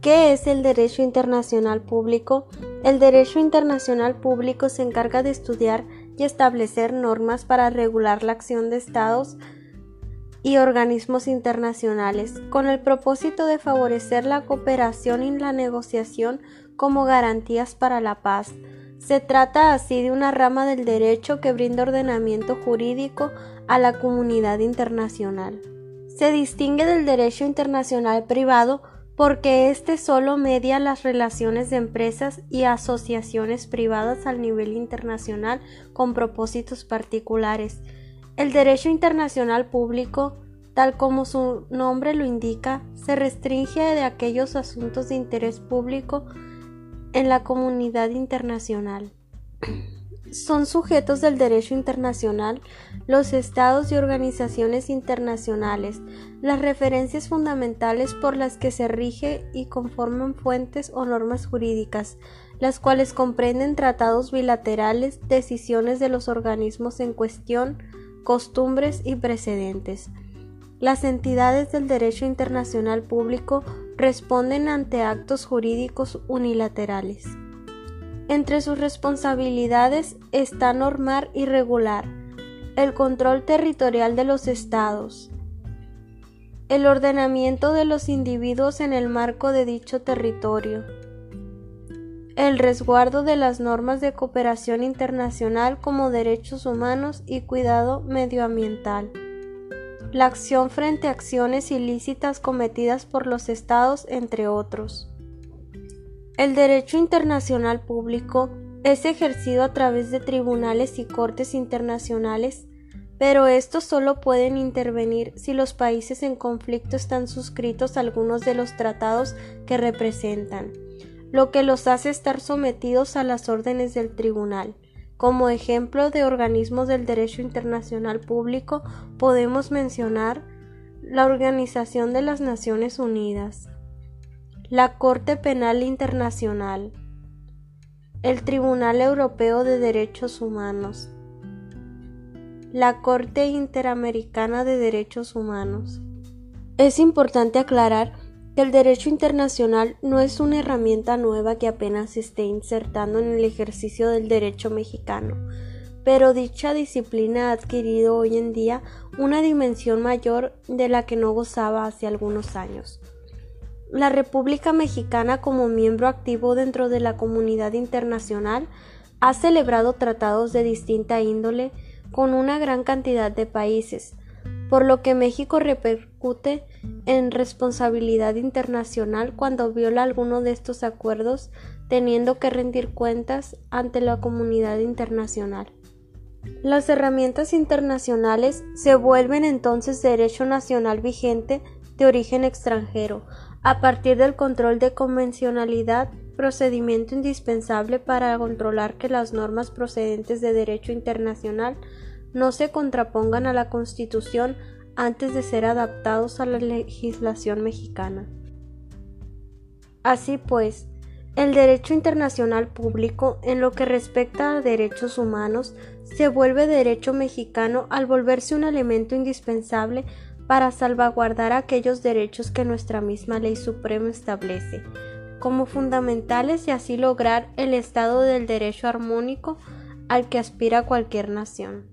¿Qué es el derecho internacional público? El derecho internacional público se encarga de estudiar y establecer normas para regular la acción de estados y organismos internacionales, con el propósito de favorecer la cooperación y la negociación como garantías para la paz. Se trata así de una rama del derecho que brinda ordenamiento jurídico a la comunidad internacional. Se distingue del derecho internacional privado porque éste solo media las relaciones de empresas y asociaciones privadas al nivel internacional con propósitos particulares. El derecho internacional público, tal como su nombre lo indica, se restringe de aquellos asuntos de interés público en la comunidad internacional. Son sujetos del derecho internacional los estados y organizaciones internacionales, las referencias fundamentales por las que se rige y conforman fuentes o normas jurídicas, las cuales comprenden tratados bilaterales, decisiones de los organismos en cuestión, costumbres y precedentes. Las entidades del derecho internacional público responden ante actos jurídicos unilaterales. Entre sus responsabilidades está normar y regular el control territorial de los estados, el ordenamiento de los individuos en el marco de dicho territorio, el resguardo de las normas de cooperación internacional como derechos humanos y cuidado medioambiental, la acción frente a acciones ilícitas cometidas por los estados, entre otros. El derecho internacional público es ejercido a través de tribunales y cortes internacionales, pero estos solo pueden intervenir si los países en conflicto están suscritos a algunos de los tratados que representan, lo que los hace estar sometidos a las órdenes del tribunal. Como ejemplo de organismos del derecho internacional público podemos mencionar la Organización de las Naciones Unidas, la Corte Penal Internacional, el Tribunal Europeo de Derechos Humanos, la Corte Interamericana de Derechos Humanos. Es importante aclarar que el derecho internacional no es una herramienta nueva que apenas se esté insertando en el ejercicio del derecho mexicano, pero dicha disciplina ha adquirido hoy en día una dimensión mayor de la que no gozaba hace algunos años. La República Mexicana, como miembro activo dentro de la comunidad internacional, ha celebrado tratados de distinta índole con una gran cantidad de países, por lo que México repercute en responsabilidad internacional cuando viola alguno de estos acuerdos, teniendo que rendir cuentas ante la comunidad internacional. Las herramientas internacionales se vuelven entonces derecho nacional vigente de origen extranjero, a partir del control de convencionalidad, procedimiento indispensable para controlar que las normas procedentes de derecho internacional no se contrapongan a la Constitución antes de ser adaptados a la legislación mexicana. Así pues, el derecho internacional público en lo que respecta a derechos humanos se vuelve derecho mexicano al volverse un elemento indispensable para salvaguardar aquellos derechos que nuestra misma ley suprema establece como fundamentales y así lograr el estado del derecho armónico al que aspira cualquier nación.